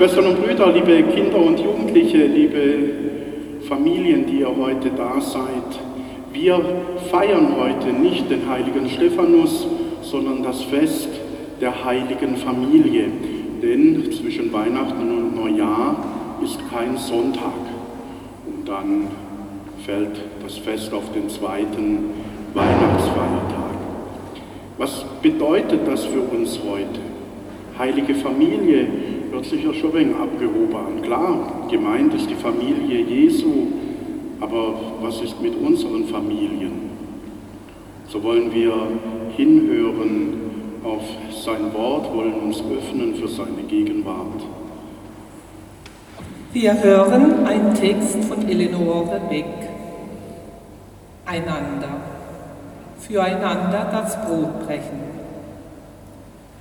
Schwestern und Brüder, liebe Kinder und Jugendliche, liebe Familien, die ihr heute da seid, wir feiern heute nicht den heiligen Stephanus, sondern das Fest der heiligen Familie. Denn zwischen Weihnachten und Neujahr ist kein Sonntag. Und dann fällt das Fest auf den zweiten Weihnachtsfeiertag. Was bedeutet das für uns heute? Heilige Familie hört sich ja schon ein wenig abgehoben an. Klar, gemeint ist die Familie Jesu, aber was ist mit unseren Familien? So wollen wir hinhören auf sein Wort, wollen uns öffnen für seine Gegenwart. Wir hören einen Text von Eleonore Beck. Einander. Füreinander das Brot brechen.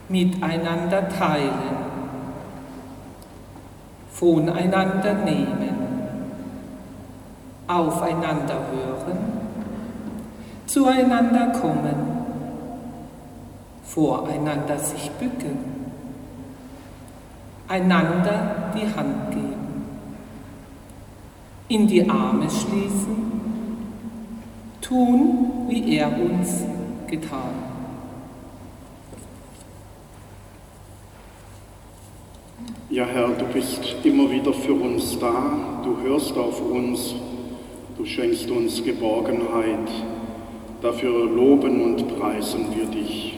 Miteinander teilen. Voneinander nehmen. Aufeinander hören. Zueinander kommen voreinander sich bücken, einander die Hand geben, in die Arme schließen, tun, wie er uns getan. Ja, Herr, du bist immer wieder für uns da, du hörst auf uns, du schenkst uns Geborgenheit. Dafür loben und preisen wir dich.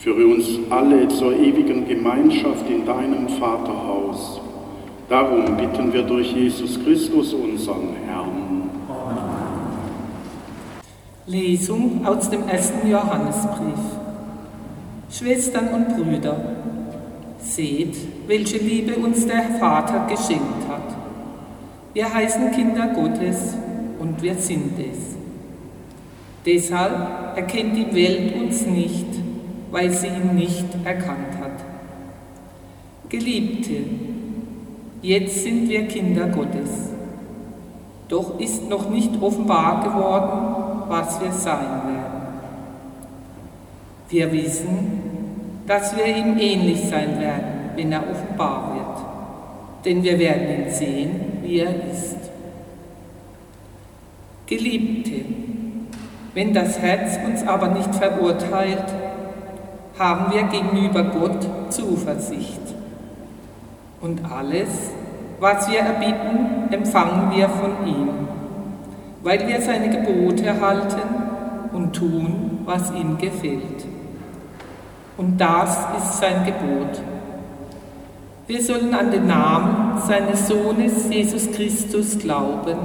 Führe uns alle zur ewigen Gemeinschaft in deinem Vaterhaus. Darum bitten wir durch Jesus Christus, unseren Herrn. Lesung aus dem ersten Johannesbrief. Schwestern und Brüder, seht, welche Liebe uns der Vater geschenkt hat. Wir heißen Kinder Gottes und wir sind es. Deshalb erkennt die Welt uns nicht, weil sie ihn nicht erkannt hat. Geliebte, jetzt sind wir Kinder Gottes. Doch ist noch nicht offenbar geworden, was wir sein werden. Wir wissen, dass wir ihm ähnlich sein werden, wenn er offenbar wird. Denn wir werden ihn sehen, wie er ist. Geliebte, wenn das Herz uns aber nicht verurteilt, haben wir gegenüber Gott Zuversicht. Und alles, was wir erbitten, empfangen wir von ihm, weil wir seine Gebote erhalten und tun, was ihm gefällt. Und das ist sein Gebot. Wir sollen an den Namen seines Sohnes Jesus Christus glauben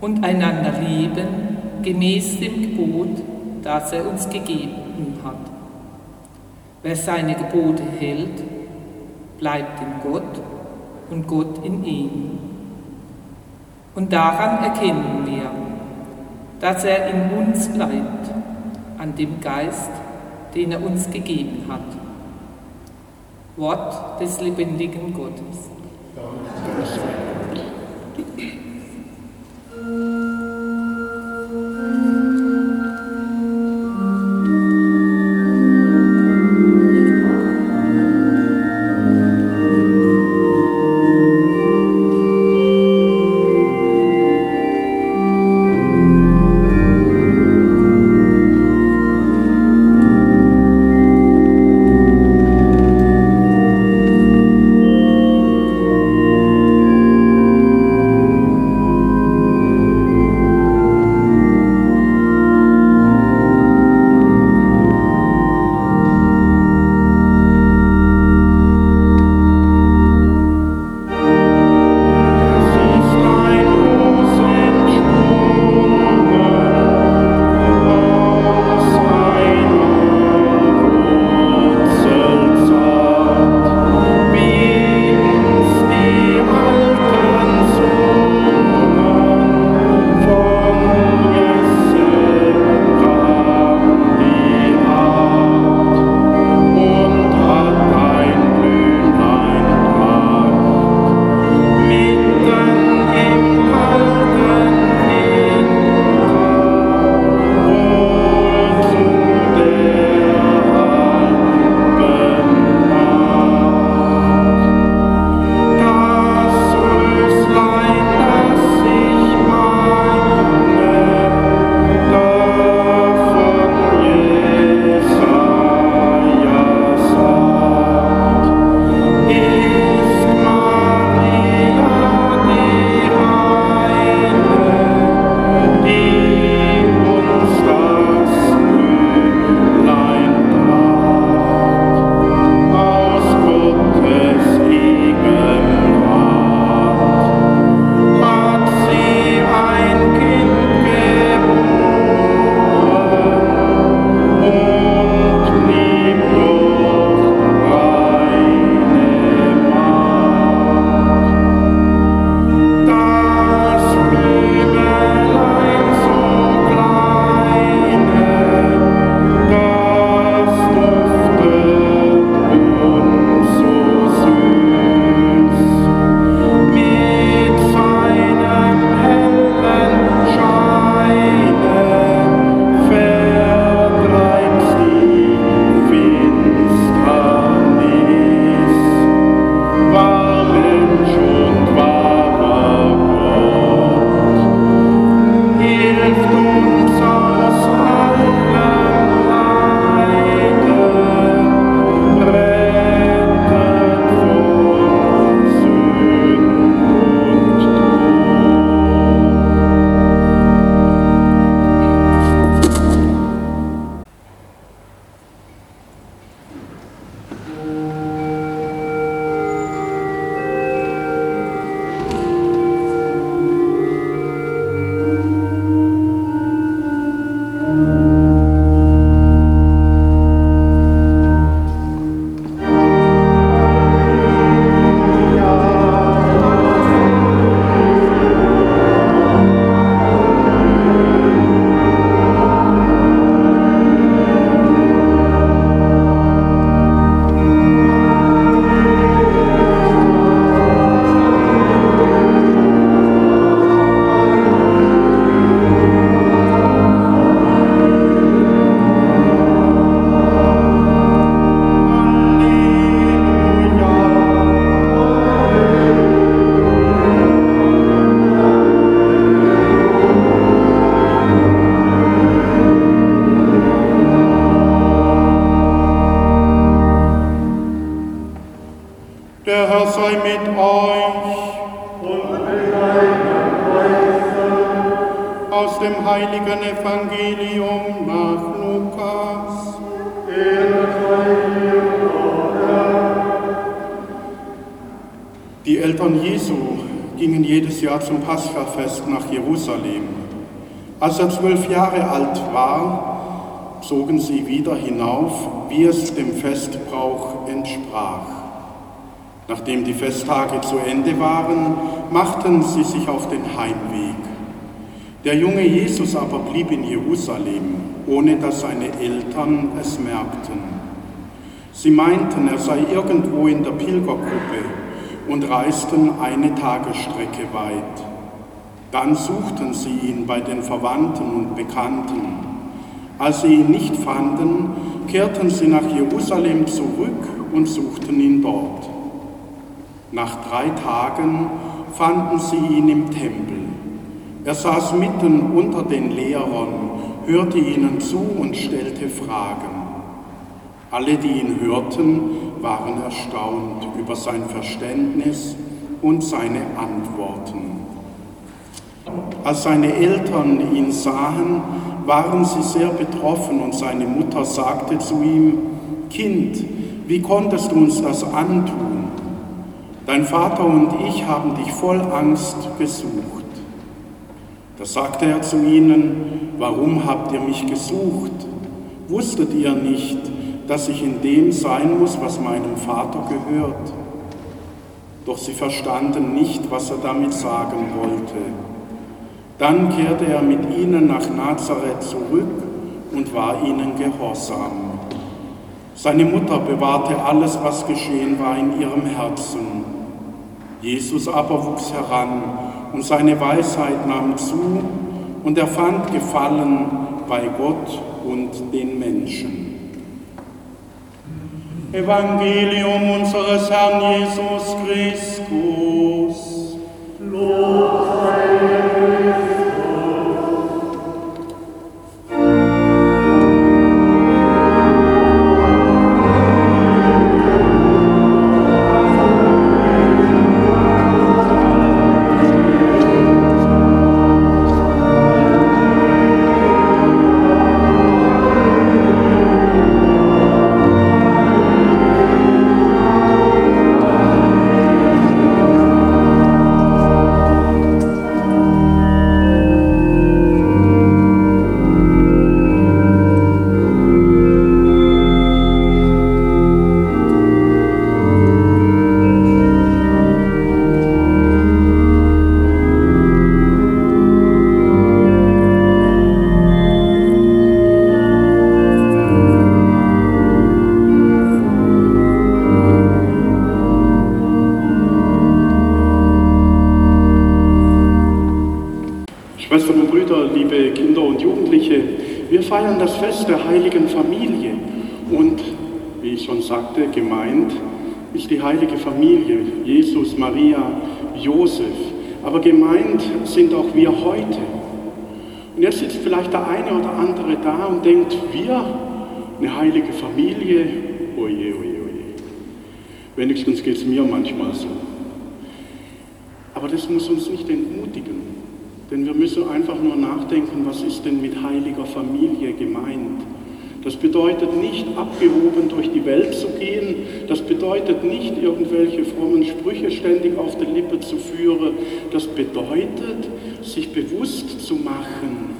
und einander lieben gemäß dem Gebot, das er uns gegeben hat. Wer seine Gebote hält, bleibt in Gott und Gott in ihm. Und daran erkennen wir, dass er in uns bleibt, an dem Geist, den er uns gegeben hat. Wort des lebendigen Gottes. Der zum Paschafest nach Jerusalem. Als er zwölf Jahre alt war, zogen sie wieder hinauf, wie es dem Festbrauch entsprach. Nachdem die Festtage zu Ende waren, machten sie sich auf den Heimweg. Der junge Jesus aber blieb in Jerusalem, ohne dass seine Eltern es merkten. Sie meinten, er sei irgendwo in der Pilgergruppe und reisten eine Tagesstrecke weit. Dann suchten sie ihn bei den Verwandten und Bekannten. Als sie ihn nicht fanden, kehrten sie nach Jerusalem zurück und suchten ihn dort. Nach drei Tagen fanden sie ihn im Tempel. Er saß mitten unter den Lehrern, hörte ihnen zu und stellte Fragen. Alle, die ihn hörten, waren erstaunt über sein Verständnis und seine Antworten. Als seine Eltern ihn sahen, waren sie sehr betroffen und seine Mutter sagte zu ihm, Kind, wie konntest du uns das antun? Dein Vater und ich haben dich voll Angst gesucht. Da sagte er zu ihnen, warum habt ihr mich gesucht? Wusstet ihr nicht, dass ich in dem sein muss, was meinem Vater gehört? Doch sie verstanden nicht, was er damit sagen wollte. Dann kehrte er mit ihnen nach Nazareth zurück und war ihnen gehorsam. Seine Mutter bewahrte alles, was geschehen war, in ihrem Herzen. Jesus aber wuchs heran und seine Weisheit nahm zu und er fand Gefallen bei Gott und den Menschen. Evangelium unseres Herrn Jesus Christus. Lob der heiligen Familie. Und wie ich schon sagte, gemeint ist die heilige Familie, Jesus, Maria, Josef. Aber gemeint sind auch wir heute. Und jetzt sitzt vielleicht der eine oder andere da und denkt, wir, eine heilige Familie, oje, oje, oje. Wenigstens geht es mir manchmal so. Aber das muss uns nicht entmutigen. Müssen einfach nur nachdenken, was ist denn mit heiliger Familie gemeint? Das bedeutet nicht, abgehoben durch die Welt zu gehen. Das bedeutet nicht, irgendwelche frommen Sprüche ständig auf der Lippe zu führen. Das bedeutet, sich bewusst zu machen,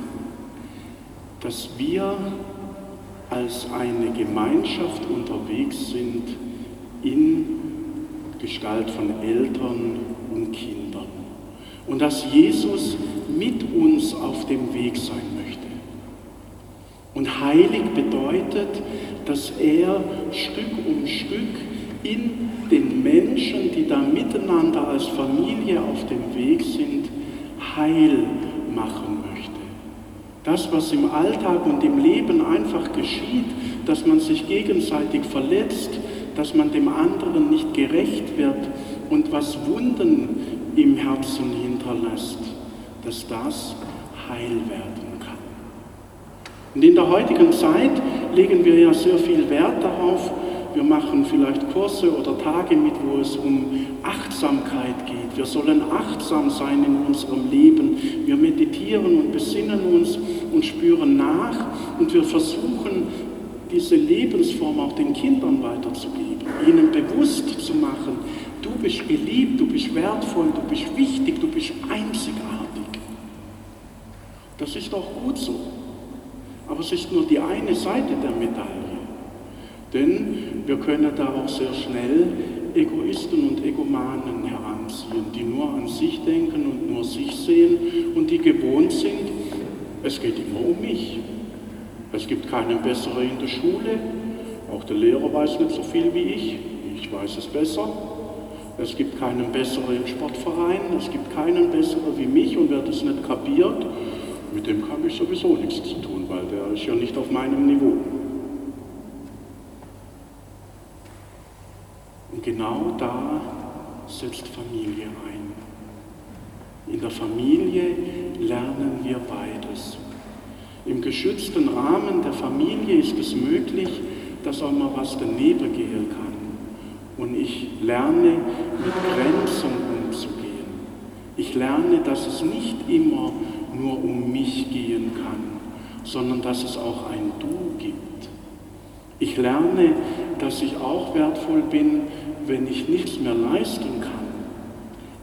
dass wir als eine Gemeinschaft unterwegs sind in Gestalt von Eltern und Kindern. Und dass Jesus mit uns auf dem Weg sein möchte. Und heilig bedeutet, dass er Stück um Stück in den Menschen, die da miteinander als Familie auf dem Weg sind, Heil machen möchte. Das, was im Alltag und im Leben einfach geschieht, dass man sich gegenseitig verletzt, dass man dem anderen nicht gerecht wird und was Wunden im Herzen hinterlässt dass das heil werden kann. Und in der heutigen Zeit legen wir ja sehr viel Wert darauf, wir machen vielleicht Kurse oder Tage mit, wo es um Achtsamkeit geht. Wir sollen achtsam sein in unserem Leben. Wir meditieren und besinnen uns und spüren nach und wir versuchen, diese Lebensform auch den Kindern weiterzugeben, ihnen bewusst zu machen, du bist geliebt, du bist wertvoll, du bist wichtig, du bist. Das ist auch gut so. Aber es ist nur die eine Seite der Medaille. Denn wir können da auch sehr schnell Egoisten und Egomanen heranziehen, die nur an sich denken und nur sich sehen und die gewohnt sind, es geht immer um mich. Es gibt keinen besseren in der Schule, auch der Lehrer weiß nicht so viel wie ich, ich weiß es besser. Es gibt keinen besseren im Sportverein, es gibt keinen besseren wie mich und wer das nicht kapiert, mit dem habe ich sowieso nichts zu tun, weil der ist ja nicht auf meinem Niveau. Und genau da setzt Familie ein. In der Familie lernen wir beides. Im geschützten Rahmen der Familie ist es möglich, dass auch mal was daneben gehen kann. Und ich lerne, mit Grenzen umzugehen. Ich lerne, dass es nicht immer nur um mich gehen kann, sondern dass es auch ein Du gibt. Ich lerne, dass ich auch wertvoll bin, wenn ich nichts mehr leisten kann,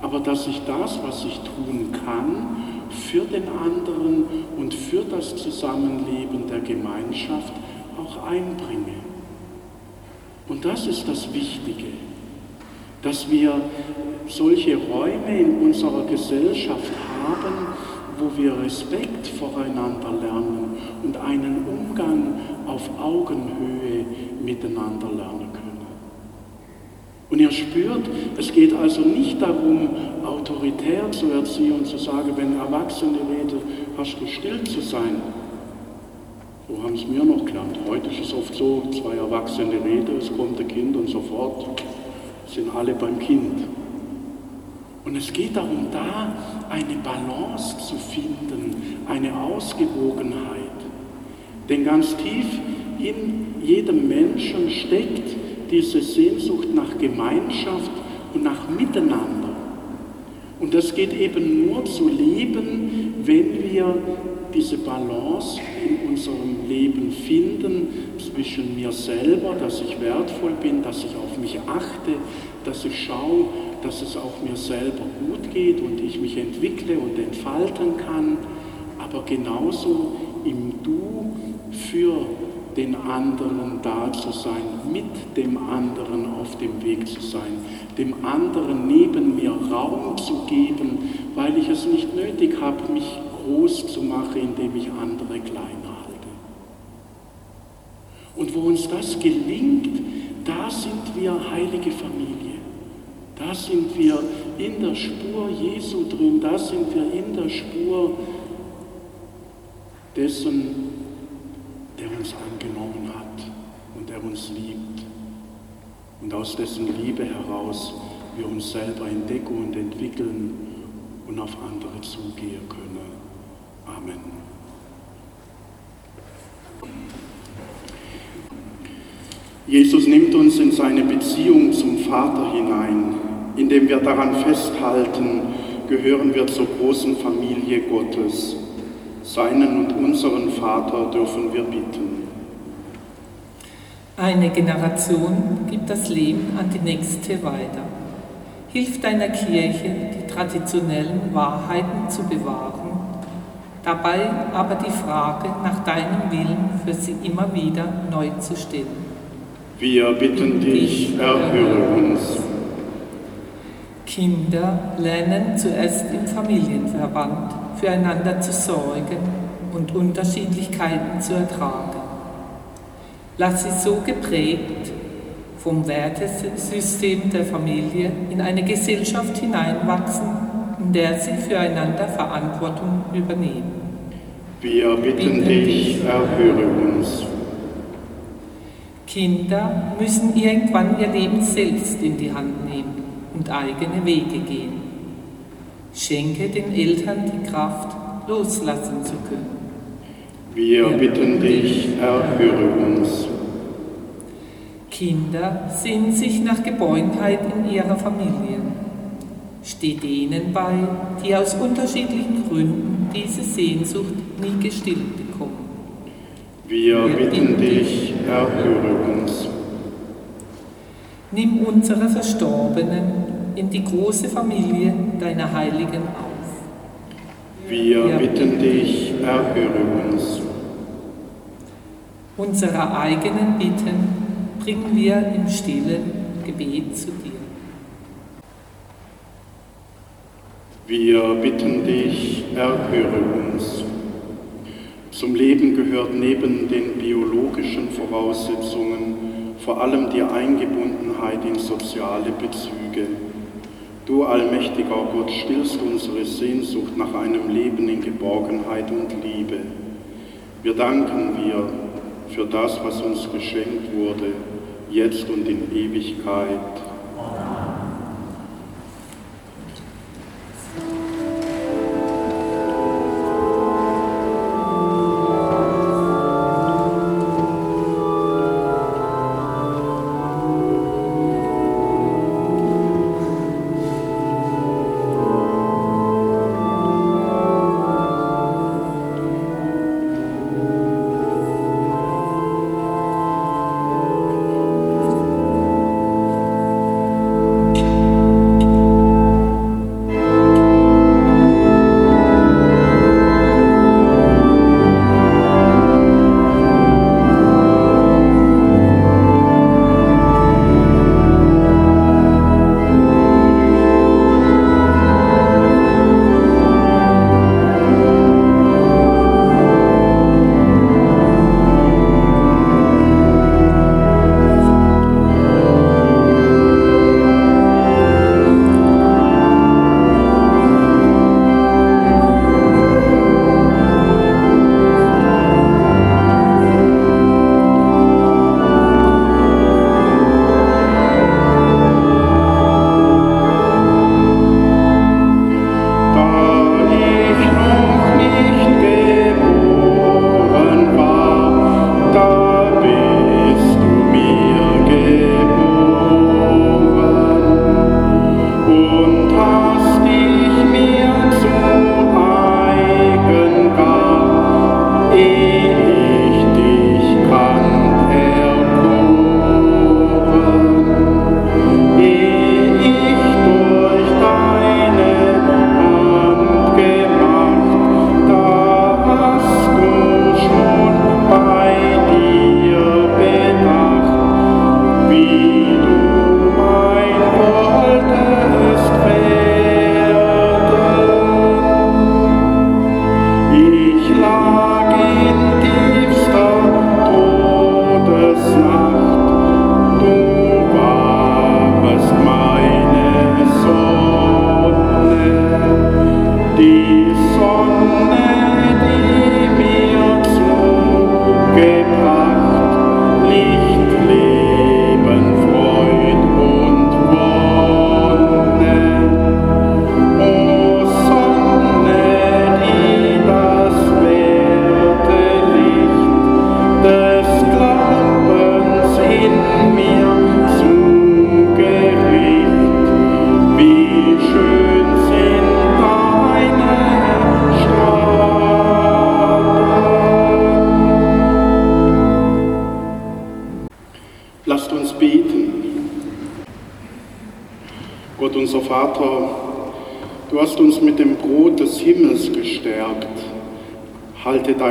aber dass ich das, was ich tun kann, für den anderen und für das Zusammenleben der Gemeinschaft auch einbringe. Und das ist das Wichtige, dass wir solche Räume in unserer Gesellschaft haben, wo wir Respekt voreinander lernen und einen Umgang auf Augenhöhe miteinander lernen können. Und ihr spürt, es geht also nicht darum, autoritär zu erziehen und zu sagen, wenn Erwachsene reden, hast du still zu sein. So haben es mir noch gelernt. Heute ist es oft so, zwei Erwachsene reden, es kommt ein Kind und sofort sind alle beim Kind. Und es geht darum, da eine Balance zu finden, eine Ausgewogenheit. Denn ganz tief in jedem Menschen steckt diese Sehnsucht nach Gemeinschaft und nach Miteinander. Und das geht eben nur zu leben, wenn wir diese Balance in unserem Leben finden zwischen mir selber, dass ich wertvoll bin, dass ich auf mich achte, dass ich schaue, dass es auch mir selber gut geht und ich mich entwickle und entfalten kann, aber genauso im Du für den anderen da zu sein, mit dem anderen auf dem Weg zu sein, dem anderen neben mir Raum zu geben, weil ich es nicht nötig habe, mich groß zu machen, indem ich andere klein halte. Und wo uns das gelingt, da sind wir heilige Familie. Da sind wir in der Spur Jesu drin, da sind wir in der Spur dessen, der uns angenommen hat und der uns liebt. Und aus dessen Liebe heraus wir uns selber entdecken und entwickeln und auf andere zugehen können. Amen. Jesus nimmt uns in seine Beziehung zum Vater hinein. Indem wir daran festhalten, gehören wir zur großen Familie Gottes. Seinen und unseren Vater dürfen wir bitten. Eine Generation gibt das Leben an die nächste weiter. Hilf deiner Kirche, die traditionellen Wahrheiten zu bewahren, dabei aber die Frage nach deinem Willen für sie immer wieder neu zu stellen. Wir bitten dich, erhöre uns. Kinder lernen zuerst im Familienverband füreinander zu sorgen und Unterschiedlichkeiten zu ertragen. Lass sie so geprägt vom Wertesystem der Familie in eine Gesellschaft hineinwachsen, in der sie füreinander Verantwortung übernehmen. Wir bitten dich, erhöre uns. Kinder müssen irgendwann ihr Leben selbst in die Hand nehmen und eigene Wege gehen. Schenke den Eltern die Kraft, loslassen zu können. Wir bitten dich, erhöre uns. Kinder sehnen sich nach Geborgenheit in ihrer Familie. Steh denen bei, die aus unterschiedlichen Gründen diese Sehnsucht nie gestillt bekommen. Wir bitten dich, erhöre uns. Nimm unsere Verstorbenen in die große Familie deiner Heiligen auf. Wir bitten dich, erhöre uns. Unsere eigenen Bitten bringen wir im stillen Gebet zu dir. Wir bitten dich, erhöre uns. Zum Leben gehört neben den biologischen Voraussetzungen vor allem die Eingebundenheit in soziale Bezüge. Du allmächtiger Gott stillst unsere Sehnsucht nach einem Leben in Geborgenheit und Liebe. Wir danken dir für das, was uns geschenkt wurde, jetzt und in Ewigkeit.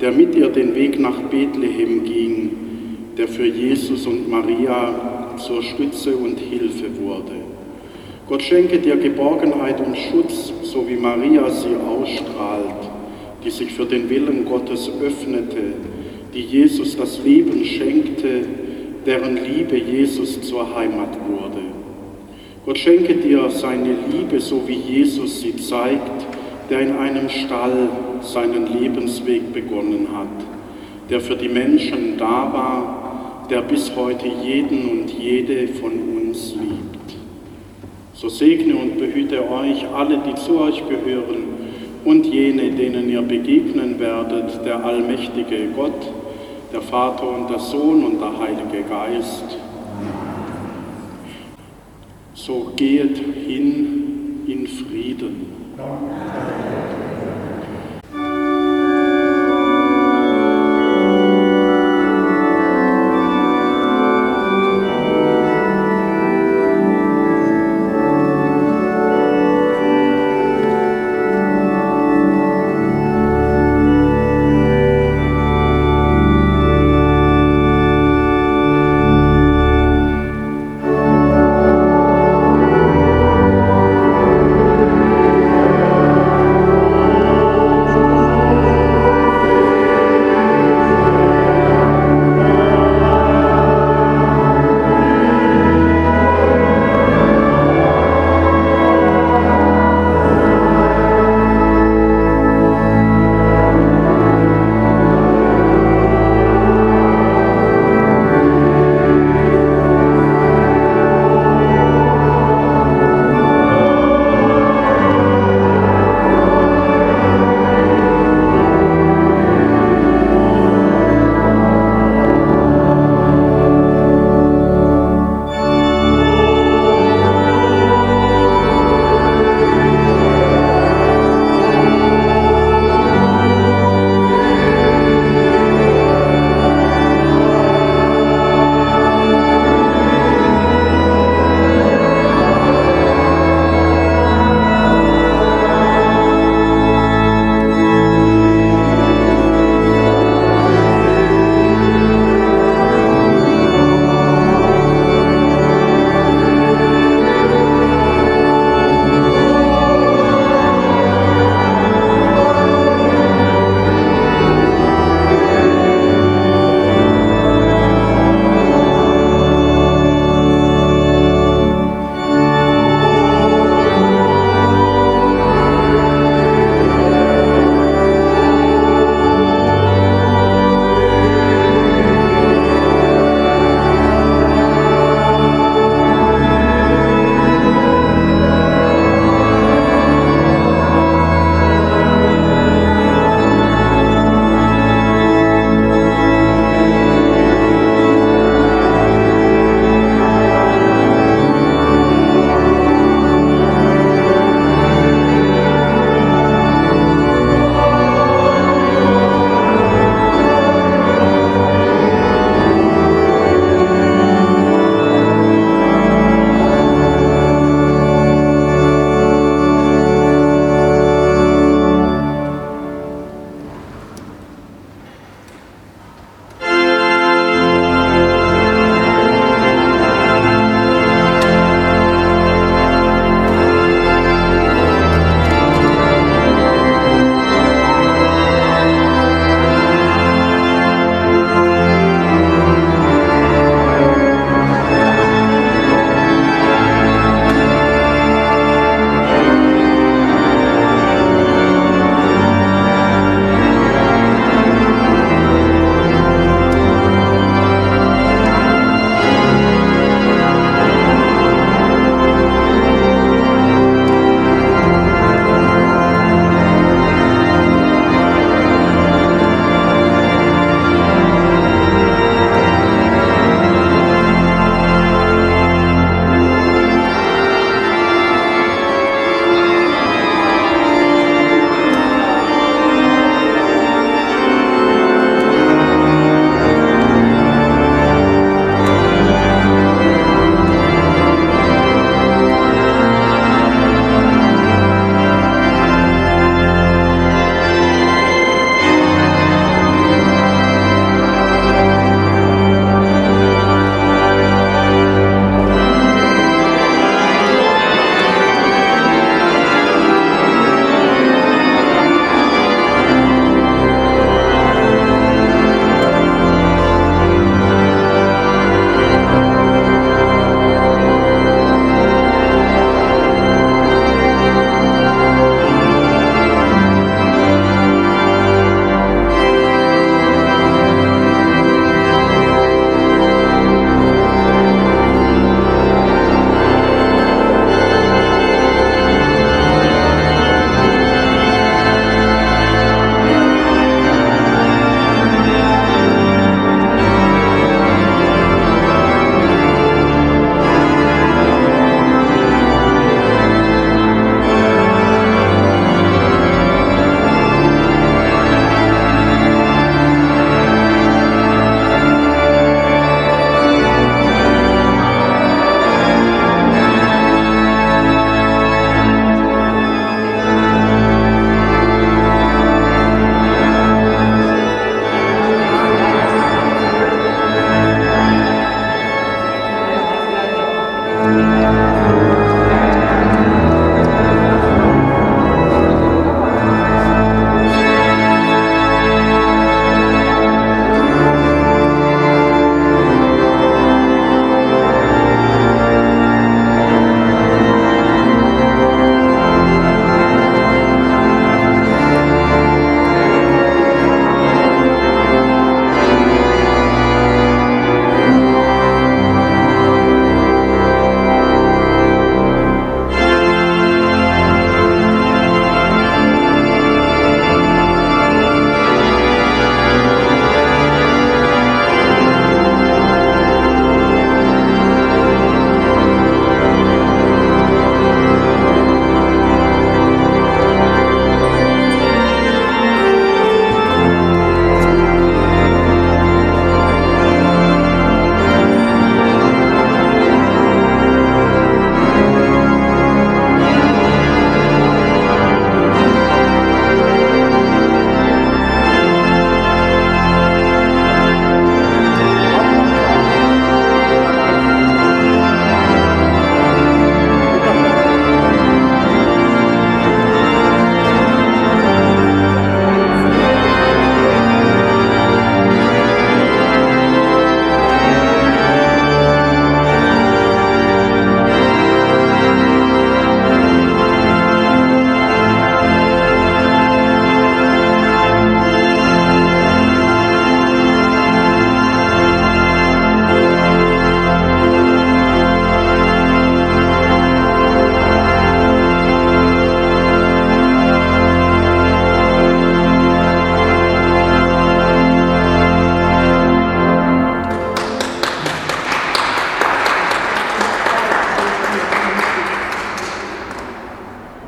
der mit ihr den Weg nach Bethlehem ging, der für Jesus und Maria zur Stütze und Hilfe wurde. Gott schenke dir Geborgenheit und Schutz, so wie Maria sie ausstrahlt, die sich für den Willen Gottes öffnete, die Jesus das Leben schenkte, deren Liebe Jesus zur Heimat wurde. Gott schenke dir seine Liebe, so wie Jesus sie zeigt, der in einem Stall seinen Lebensweg begonnen hat, der für die Menschen da war, der bis heute jeden und jede von uns liebt. So segne und behüte euch alle, die zu euch gehören, und jene, denen ihr begegnen werdet, der allmächtige Gott, der Vater und der Sohn und der Heilige Geist. So geht hin in Frieden.